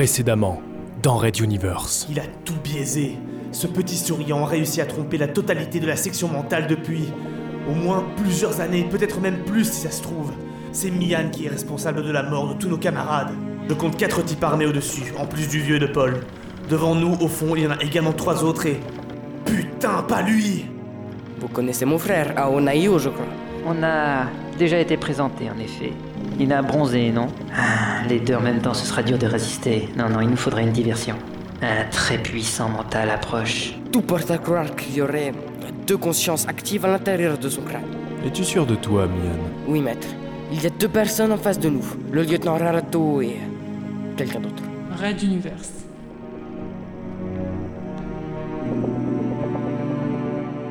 Précédemment, dans Red Universe. Il a tout biaisé. Ce petit souriant a réussi à tromper la totalité de la section mentale depuis au moins plusieurs années, peut-être même plus si ça se trouve. C'est Mian qui est responsable de la mort de tous nos camarades. Je compte quatre types armés au-dessus, en plus du vieux de Paul. Devant nous, au fond, il y en a également trois autres et... Putain, pas lui Vous connaissez mon frère, Aonaïo, je crois. On a déjà été présenté, en effet. Il a bronzé, non? Ah, Les deux en même temps, ce sera dur de résister. Non, non, il nous faudrait une diversion. Un très puissant mental approche. Tout porte à croire qu'il y aurait deux consciences actives à l'intérieur de son crâne. Es-tu sûr de toi, Mian? Oui, maître. Il y a deux personnes en face de nous. Le lieutenant Rarato et... quelqu'un d'autre. Red Universe.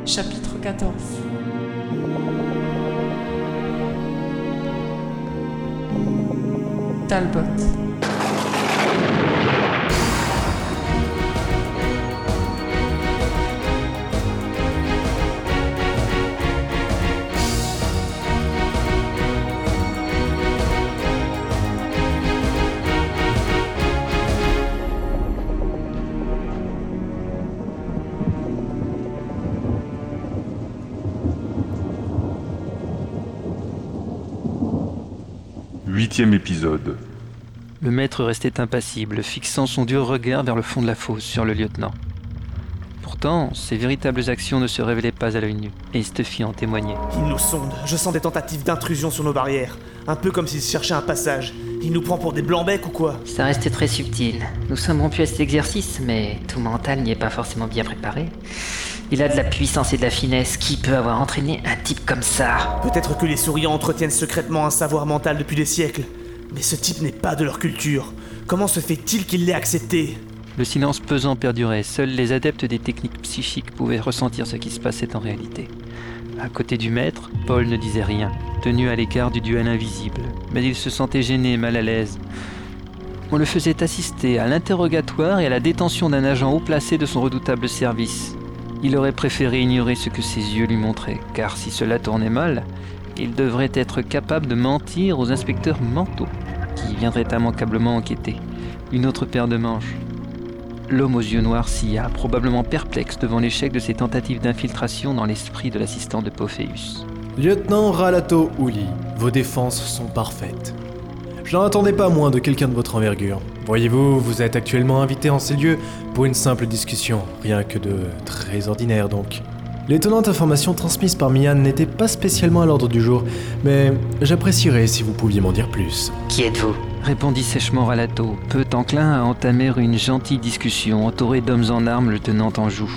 Chapitre 14 Talbot. Huitième épisode. Le maître restait impassible, fixant son dur regard vers le fond de la fosse sur le lieutenant. Pourtant, ses véritables actions ne se révélaient pas à l'œil nu, et Stuffy en témoignait. Il nous sonde. Je sens des tentatives d'intrusion sur nos barrières. Un peu comme s'il cherchait un passage. Il nous prend pour des blancs-becs ou quoi? Ça restait très subtil. Nous sommes rompus à cet exercice, mais tout mental n'y est pas forcément bien préparé. Il a de la puissance et de la finesse. Qui peut avoir entraîné un type comme ça? Peut-être que les souriants entretiennent secrètement un savoir mental depuis des siècles. Mais ce type n'est pas de leur culture. Comment se fait-il qu'il l'ait accepté? Le silence pesant perdurait. Seuls les adeptes des techniques psychiques pouvaient ressentir ce qui se passait en réalité. À côté du maître, Paul ne disait rien, tenu à l'écart du duel invisible, mais il se sentait gêné, mal à l'aise. On le faisait assister à l'interrogatoire et à la détention d'un agent haut placé de son redoutable service. Il aurait préféré ignorer ce que ses yeux lui montraient, car si cela tournait mal, il devrait être capable de mentir aux inspecteurs mentaux, qui viendraient immanquablement enquêter. Une autre paire de manches. L'homme aux yeux noirs sia, probablement perplexe devant l'échec de ses tentatives d'infiltration dans l'esprit de l'assistant de Pophéus. Lieutenant Ralato Uli, vos défenses sont parfaites. Je n'en attendais pas moins de quelqu'un de votre envergure. Voyez-vous, vous êtes actuellement invité en ces lieux pour une simple discussion, rien que de très ordinaire donc. L'étonnante information transmise par Mian n'était pas spécialement à l'ordre du jour, mais j'apprécierais si vous pouviez m'en dire plus. Qui êtes-vous? Répondit sèchement Ralato, peu enclin à entamer une gentille discussion entouré d'hommes en armes le tenant en joue.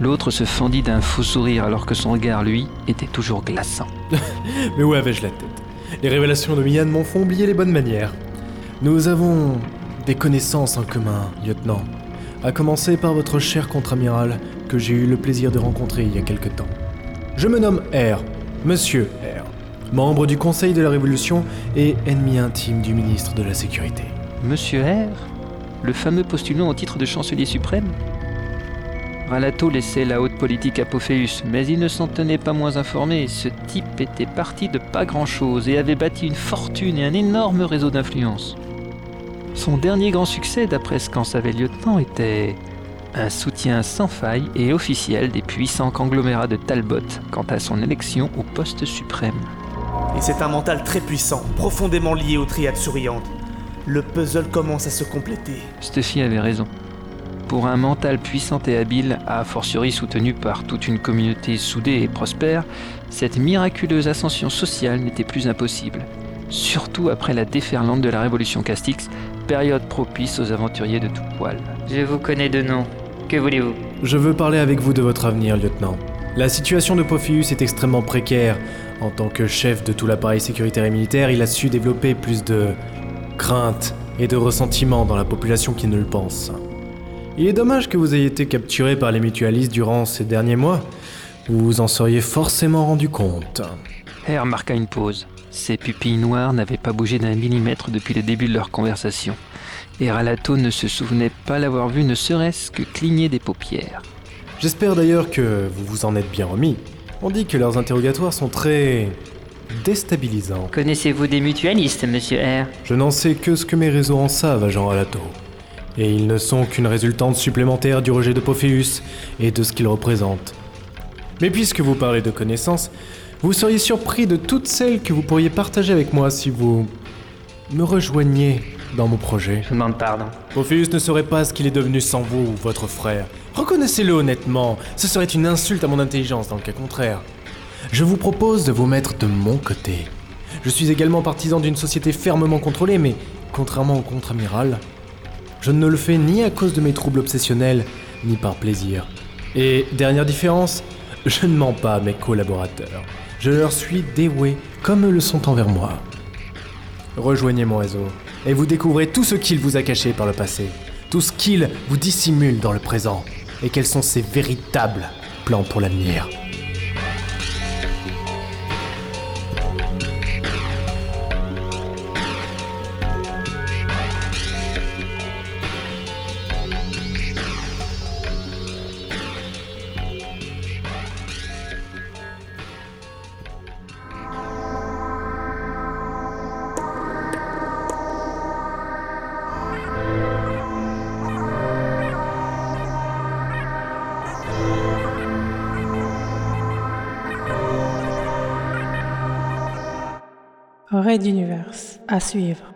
L'autre se fendit d'un faux sourire alors que son regard, lui, était toujours glaçant. Mais où avais-je la tête? Les révélations de Mian m'en font oublier les bonnes manières. Nous avons des connaissances en commun, lieutenant. À commencer par votre cher contre-amiral que j'ai eu le plaisir de rencontrer il y a quelque temps. Je me nomme R, Monsieur R, membre du Conseil de la Révolution et ennemi intime du ministre de la Sécurité. Monsieur R Le fameux postulant au titre de chancelier suprême? Ralato laissait la haute politique à Pophéus, mais il ne s'en tenait pas moins informé. Ce type était parti de pas grand-chose et avait bâti une fortune et un énorme réseau d'influence. Son dernier grand succès, d'après ce qu'en savait le lieutenant, était un soutien sans faille et officiel des puissants conglomérats de Talbot quant à son élection au poste suprême. Et c'est un mental très puissant, profondément lié aux triades souriantes. Le puzzle commence à se compléter. Stuffy avait raison. Pour un mental puissant et habile, a fortiori soutenu par toute une communauté soudée et prospère, cette miraculeuse ascension sociale n'était plus impossible. Surtout après la déferlante de la révolution Castix, période propice aux aventuriers de tout poil. Je vous connais de nom. Que voulez-vous? Je veux parler avec vous de votre avenir, lieutenant. La situation de Pophéus est extrêmement précaire. En tant que chef de tout l'appareil sécuritaire et militaire, il a su développer plus de crainte et de ressentiment dans la population qui ne le pense. Il est dommage que vous ayez été capturé par les mutualistes durant ces derniers mois. Vous vous en seriez forcément rendu compte. R marqua une pause. Ses pupilles noires n'avaient pas bougé d'un millimètre depuis le début de leur conversation. Et Ralato ne se souvenait pas l'avoir vu ne serait-ce que cligner des paupières. J'espère d'ailleurs que vous vous en êtes bien remis. On dit que leurs interrogatoires sont très déstabilisant. Connaissez-vous des mutualistes, monsieur R? Je n'en sais que ce que mes réseaux en savent, agent Alato. Et ils ne sont qu'une résultante supplémentaire du rejet de Pophéus et de ce qu'il représente. Mais puisque vous parlez de connaissances, vous seriez surpris de toutes celles que vous pourriez partager avec moi si vous me rejoigniez dans mon projet. Je demande pardon. Pophéus ne saurait pas ce qu'il est devenu sans vous, votre frère. Reconnaissez-le honnêtement, ce serait une insulte à mon intelligence dans le cas contraire. Je vous propose de vous mettre de mon côté. Je suis également partisan d'une société fermement contrôlée, mais contrairement au contre-amiral, je ne le fais ni à cause de mes troubles obsessionnels, ni par plaisir. Et dernière différence, je ne mens pas à mes collaborateurs. Je leur suis dévoué comme eux le sont envers moi. Rejoignez mon réseau et vous découvrez tout ce qu'il vous a caché par le passé, tout ce qu'il vous dissimule dans le présent, et quels sont ses véritables plans pour l'avenir. Raid d'univers à suivre.